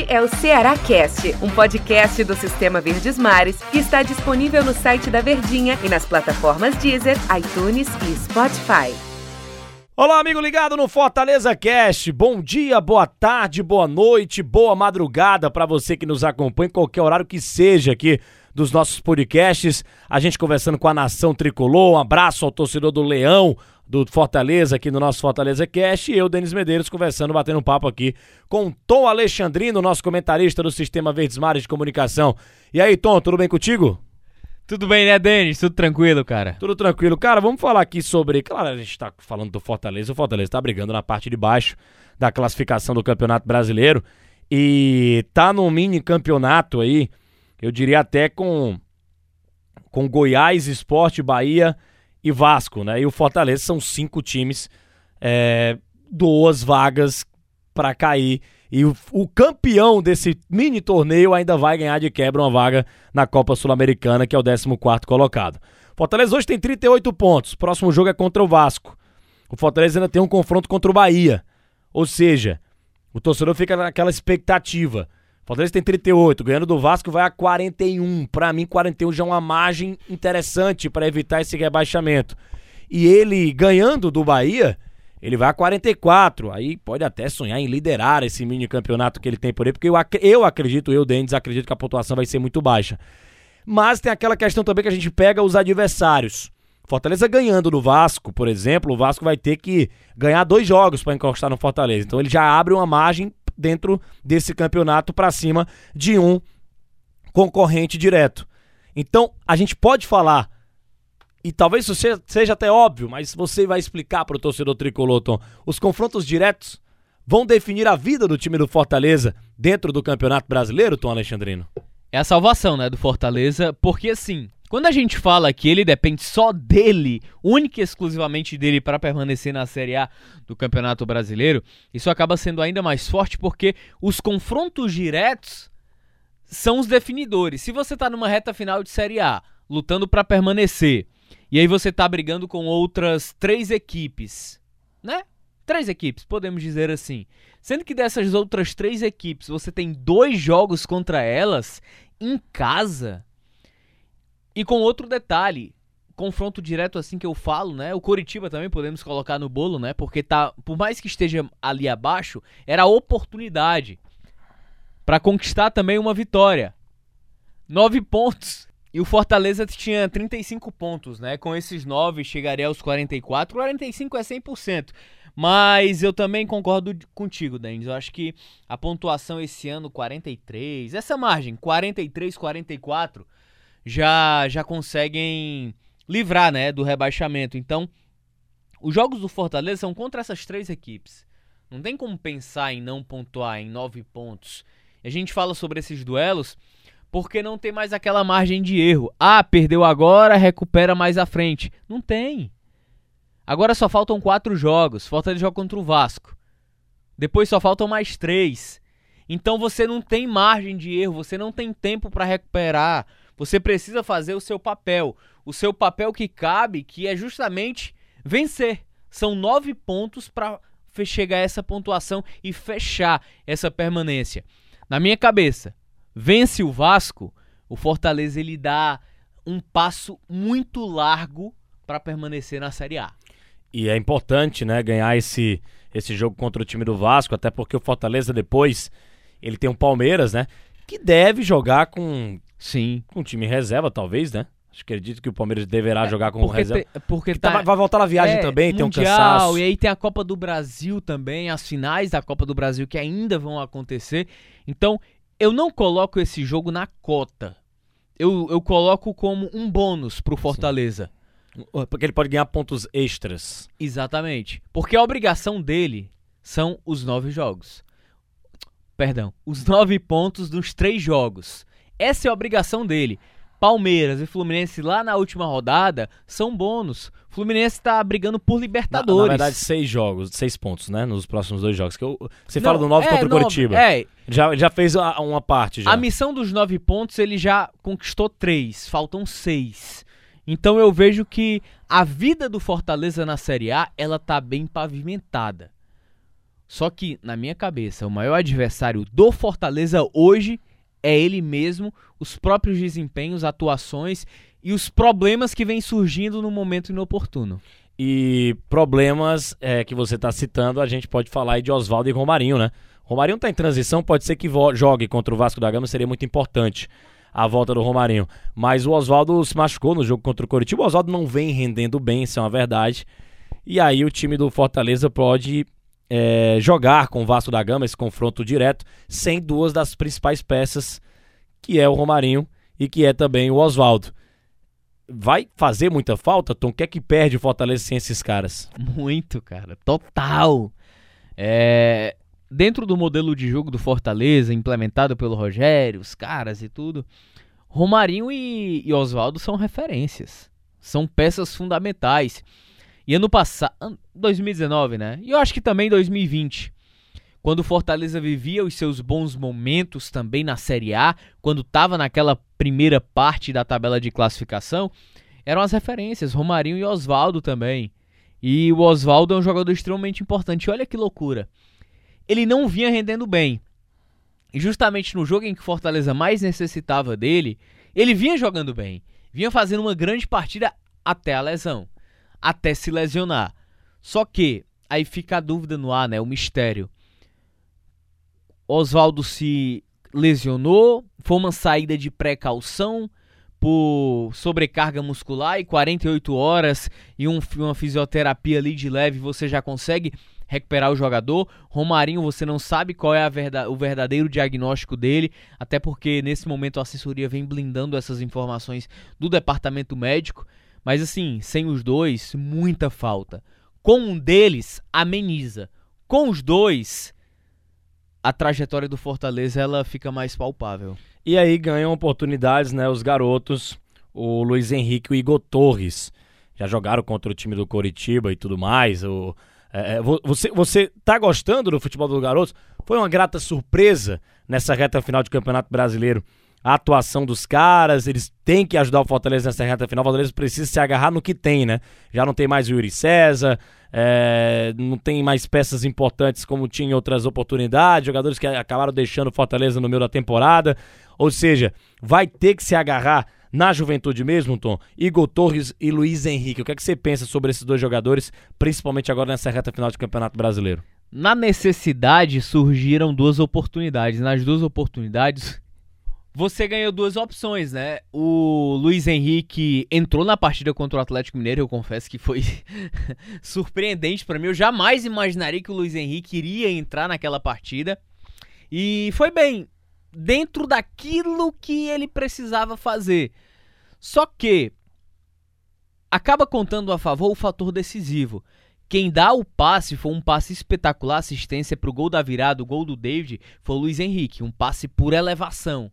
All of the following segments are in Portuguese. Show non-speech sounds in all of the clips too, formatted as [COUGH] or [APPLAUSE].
Este é o Ceará Cast, um podcast do Sistema Verdes Mares que está disponível no site da Verdinha e nas plataformas Deezer, iTunes e Spotify. Olá, amigo ligado no Fortaleza Cast. Bom dia, boa tarde, boa noite, boa madrugada para você que nos acompanha em qualquer horário que seja aqui dos nossos podcasts. A gente conversando com a nação tricolor. Um abraço ao torcedor do Leão, do Fortaleza aqui no nosso Fortaleza Cast e eu, Denis Medeiros, conversando, batendo um papo aqui com Tom Alexandrino, nosso comentarista do Sistema Verdes Mares de Comunicação. E aí, Tom, tudo bem contigo? Tudo bem, né, Denis? Tudo tranquilo, cara? Tudo tranquilo. Cara, vamos falar aqui sobre. Claro, a gente tá falando do Fortaleza. O Fortaleza tá brigando na parte de baixo da classificação do Campeonato Brasileiro. E tá num mini campeonato aí, eu diria até com. Com Goiás, Esporte, Bahia e Vasco, né? E o Fortaleza são cinco times, é, duas vagas para cair. E o, o, campeão desse mini torneio ainda vai ganhar de quebra uma vaga na Copa Sul-Americana, que é o 14 colocado. Fortaleza hoje tem 38 pontos. Próximo jogo é contra o Vasco. O Fortaleza ainda tem um confronto contra o Bahia. Ou seja, o torcedor fica naquela expectativa. Fortaleza tem 38, ganhando do Vasco vai a 41. Para mim, 41 já é uma margem interessante para evitar esse rebaixamento. E ele ganhando do Bahia, ele vai a 44. Aí pode até sonhar em liderar esse mini campeonato que ele tem por aí, porque eu, eu acredito, eu, Dendes, acredito que a pontuação vai ser muito baixa. Mas tem aquela questão também que a gente pega os adversários. Fortaleza ganhando do Vasco, por exemplo, o Vasco vai ter que ganhar dois jogos para encostar no Fortaleza. Então ele já abre uma margem dentro desse campeonato para cima de um concorrente direto. Então, a gente pode falar, e talvez isso seja até óbvio, mas você vai explicar para o torcedor tricolor, Tom, os confrontos diretos vão definir a vida do time do Fortaleza dentro do Campeonato Brasileiro, Tom Alexandrino? É a salvação, né, do Fortaleza, porque assim, quando a gente fala que ele depende só dele, única e exclusivamente dele para permanecer na Série A do Campeonato Brasileiro, isso acaba sendo ainda mais forte porque os confrontos diretos são os definidores. Se você está numa reta final de Série A, lutando para permanecer, e aí você está brigando com outras três equipes, né? Três equipes, podemos dizer assim. Sendo que dessas outras três equipes você tem dois jogos contra elas em casa e com outro detalhe, confronto direto assim que eu falo, né? O Coritiba também podemos colocar no bolo, né? Porque tá, por mais que esteja ali abaixo, era oportunidade para conquistar também uma vitória. Nove pontos. E o Fortaleza tinha 35 pontos, né? Com esses nove chegaria aos 44. 45 é 100%. Mas eu também concordo contigo, Denis. Eu acho que a pontuação esse ano 43, essa margem 43, 44 já já conseguem livrar, né, do rebaixamento. Então, os jogos do Fortaleza são contra essas três equipes. Não tem como pensar em não pontuar em nove pontos. A gente fala sobre esses duelos porque não tem mais aquela margem de erro. Ah, perdeu agora, recupera mais à frente. Não tem. Agora só faltam quatro jogos. Fortaleza joga contra o Vasco. Depois só faltam mais três. Então você não tem margem de erro, você não tem tempo para recuperar. Você precisa fazer o seu papel. O seu papel que cabe, que é justamente vencer. São nove pontos para chegar a essa pontuação e fechar essa permanência. Na minha cabeça, vence o Vasco, o Fortaleza ele dá um passo muito largo para permanecer na Série A. E é importante, né, ganhar esse, esse jogo contra o time do Vasco, até porque o Fortaleza depois ele tem um Palmeiras, né, que deve jogar com Sim. Com time reserva, talvez, né? Acho que acredito que o Palmeiras deverá é, jogar com reserva. Te, porque tá, tá, vai voltar na viagem é, também, mundial, tem um cansaço. E aí tem a Copa do Brasil também, as finais da Copa do Brasil que ainda vão acontecer. Então, eu não coloco esse jogo na cota. Eu, eu coloco como um bônus pro Fortaleza. Sim. Porque ele pode ganhar pontos extras. Exatamente. Porque a obrigação dele são os nove jogos. Perdão, os nove pontos dos três jogos. Essa é a obrigação dele. Palmeiras e Fluminense lá na última rodada são bônus. Fluminense está brigando por Libertadores. Na, na, verdade, seis jogos, seis pontos, né? Nos próximos dois jogos. Que eu, você Não, fala do nove é, contra o Curitiba. É. Já, já fez a, uma parte. Já. A missão dos nove pontos ele já conquistou três. Faltam seis. Então eu vejo que a vida do Fortaleza na Série A ela tá bem pavimentada. Só que, na minha cabeça, o maior adversário do Fortaleza hoje é ele mesmo, os próprios desempenhos, atuações e os problemas que vêm surgindo no momento inoportuno. E problemas é, que você está citando, a gente pode falar aí de Oswaldo e Romarinho, né? Romarinho está em transição, pode ser que jogue contra o Vasco da Gama, seria muito importante a volta do Romarinho. Mas o Oswaldo se machucou no jogo contra o Coritiba. O Oswaldo não vem rendendo bem, isso é uma verdade. E aí o time do Fortaleza pode é, jogar com o Vasco da Gama esse confronto direto, sem duas das principais peças, que é o Romarinho e que é também o Oswaldo. Vai fazer muita falta, Tom? O que é que perde o Fortaleza sem esses caras? Muito, cara. Total. É, dentro do modelo de jogo do Fortaleza, implementado pelo Rogério, os caras e tudo, Romarinho e, e Oswaldo são referências. São peças fundamentais. E ano passado, 2019, né? E eu acho que também 2020, quando o Fortaleza vivia os seus bons momentos também na Série A, quando estava naquela primeira parte da tabela de classificação, eram as referências, Romarinho e Oswaldo também. E o Oswaldo é um jogador extremamente importante. Olha que loucura ele não vinha rendendo bem. E justamente no jogo em que Fortaleza mais necessitava dele, ele vinha jogando bem. Vinha fazendo uma grande partida até a lesão. Até se lesionar. Só que, aí fica a dúvida no ar, né? O mistério. Oswaldo se lesionou, foi uma saída de precaução por sobrecarga muscular e 48 horas e um, uma fisioterapia ali de leve você já consegue recuperar o jogador. Romarinho, você não sabe qual é o verdadeiro diagnóstico dele, até porque nesse momento a assessoria vem blindando essas informações do departamento médico. Mas assim, sem os dois, muita falta. Com um deles, ameniza. Com os dois, a trajetória do Fortaleza ela fica mais palpável. E aí ganham oportunidades, né, os garotos, o Luiz Henrique e o Igor Torres. Já jogaram contra o time do Coritiba e tudo mais. O, é, é você, você tá gostando do futebol dos garotos? Foi uma grata surpresa nessa reta final de Campeonato Brasileiro a atuação dos caras, eles têm que ajudar o Fortaleza nessa reta final. O Fortaleza precisa se agarrar no que tem, né? Já não tem mais o Yuri César, é, não tem mais peças importantes como tinha em outras oportunidades, jogadores que acabaram deixando o Fortaleza no meio da temporada. Ou seja, vai ter que se agarrar na juventude mesmo, Tom, Igor Torres e Luiz Henrique. O que é que você pensa sobre esses dois jogadores, principalmente agora nessa reta final de Campeonato Brasileiro? Na necessidade surgiram duas oportunidades. Nas duas oportunidades, você ganhou duas opções, né? O Luiz Henrique entrou na partida contra o Atlético Mineiro, eu confesso que foi [LAUGHS] surpreendente para mim. Eu jamais imaginaria que o Luiz Henrique iria entrar naquela partida. E foi bem dentro daquilo que ele precisava fazer. Só que acaba contando a favor o fator decisivo. Quem dá o passe foi um passe espetacular, assistência para o gol da virada, o gol do David, foi o Luiz Henrique, um passe por elevação.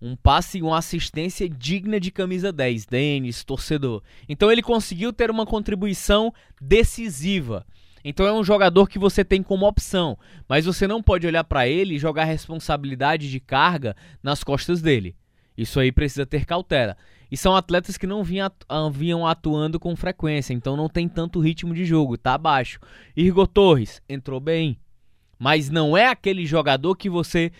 Um passe e uma assistência digna de camisa 10, Denis, torcedor. Então ele conseguiu ter uma contribuição decisiva. Então é um jogador que você tem como opção, mas você não pode olhar para ele e jogar responsabilidade de carga nas costas dele. Isso aí precisa ter cautela. E são atletas que não vinham atuando com frequência, então não tem tanto ritmo de jogo, tá abaixo. Igor Torres entrou bem, mas não é aquele jogador que você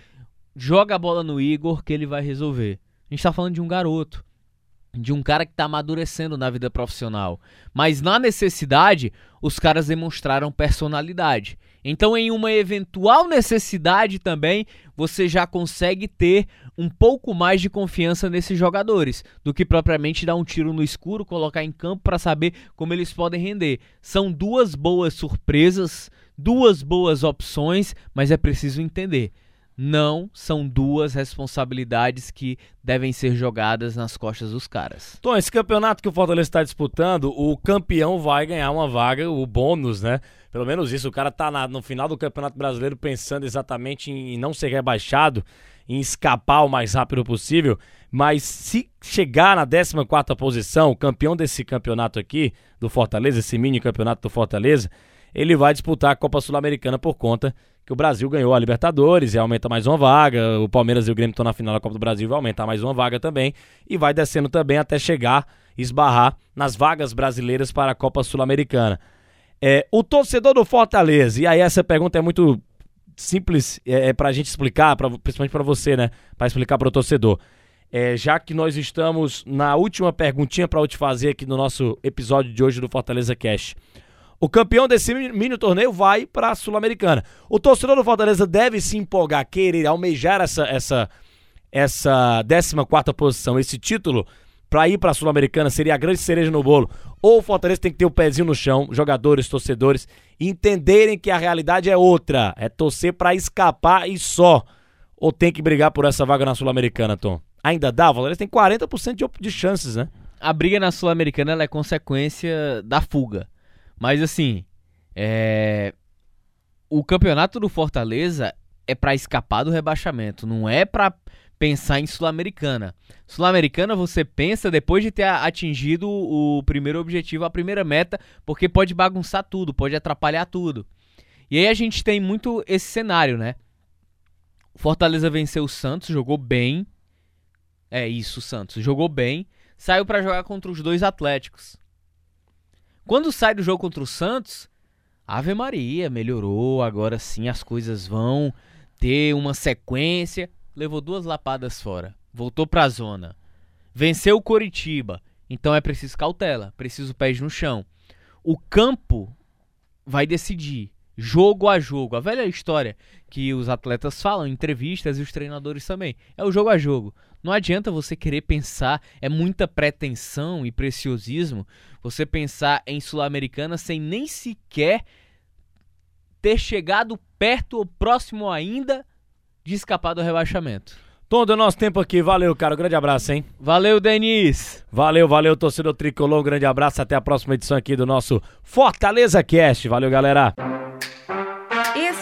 joga a bola no Igor que ele vai resolver. A gente tá falando de um garoto de um cara que está amadurecendo na vida profissional. Mas na necessidade, os caras demonstraram personalidade. Então, em uma eventual necessidade também, você já consegue ter um pouco mais de confiança nesses jogadores do que propriamente dar um tiro no escuro, colocar em campo para saber como eles podem render. São duas boas surpresas, duas boas opções, mas é preciso entender não são duas responsabilidades que devem ser jogadas nas costas dos caras. Tom, esse campeonato que o Fortaleza está disputando, o campeão vai ganhar uma vaga, o bônus, né? Pelo menos isso, o cara tá na, no final do Campeonato Brasileiro pensando exatamente em não ser rebaixado, em escapar o mais rápido possível, mas se chegar na 14ª posição, o campeão desse campeonato aqui, do Fortaleza, esse mini campeonato do Fortaleza, ele vai disputar a Copa Sul-Americana por conta que o Brasil ganhou a Libertadores e aumenta mais uma vaga. O Palmeiras e o Grêmio estão na final da Copa do Brasil, vai aumentar mais uma vaga também. E vai descendo também até chegar, esbarrar nas vagas brasileiras para a Copa Sul-Americana. É, o torcedor do Fortaleza, e aí essa pergunta é muito simples é, é pra gente explicar, pra, principalmente para você, né? Para explicar para o torcedor. É, já que nós estamos na última perguntinha para eu te fazer aqui no nosso episódio de hoje do Fortaleza Cash. O campeão desse mini torneio vai para a Sul-Americana. O torcedor do Fortaleza deve se empolgar, querer almejar essa essa essa 14 posição, esse título para ir para a Sul-Americana seria a grande cereja no bolo. Ou o Fortaleza tem que ter o um pezinho no chão, jogadores, torcedores, entenderem que a realidade é outra, é torcer para escapar e só. Ou tem que brigar por essa vaga na Sul-Americana, Tom? Ainda dá? O Fortaleza tem 40% de, de chances, né? A briga na Sul-Americana é consequência da fuga. Mas assim, é... o campeonato do Fortaleza é para escapar do rebaixamento, não é para pensar em Sul-Americana. Sul-Americana você pensa depois de ter atingido o primeiro objetivo, a primeira meta, porque pode bagunçar tudo, pode atrapalhar tudo. E aí a gente tem muito esse cenário, né? O Fortaleza venceu o Santos, jogou bem. É isso, o Santos jogou bem, saiu para jogar contra os dois Atléticos. Quando sai do jogo contra o Santos, Ave Maria, melhorou, agora sim as coisas vão ter uma sequência levou duas lapadas fora, voltou para a zona, venceu o Coritiba, então é preciso cautela, preciso pés no chão. O campo vai decidir, jogo a jogo. A velha história que os atletas falam entrevistas e os treinadores também. É o jogo a jogo. Não adianta você querer pensar, é muita pretensão e preciosismo você pensar em Sul-Americana sem nem sequer ter chegado perto ou próximo ainda de escapar do rebaixamento. Todo o nosso tempo aqui. Valeu, cara. Um grande abraço, hein? Valeu, Denis. Valeu, valeu, torcedor tricolor. Um grande abraço. Até a próxima edição aqui do nosso Fortaleza Cast. Valeu, galera.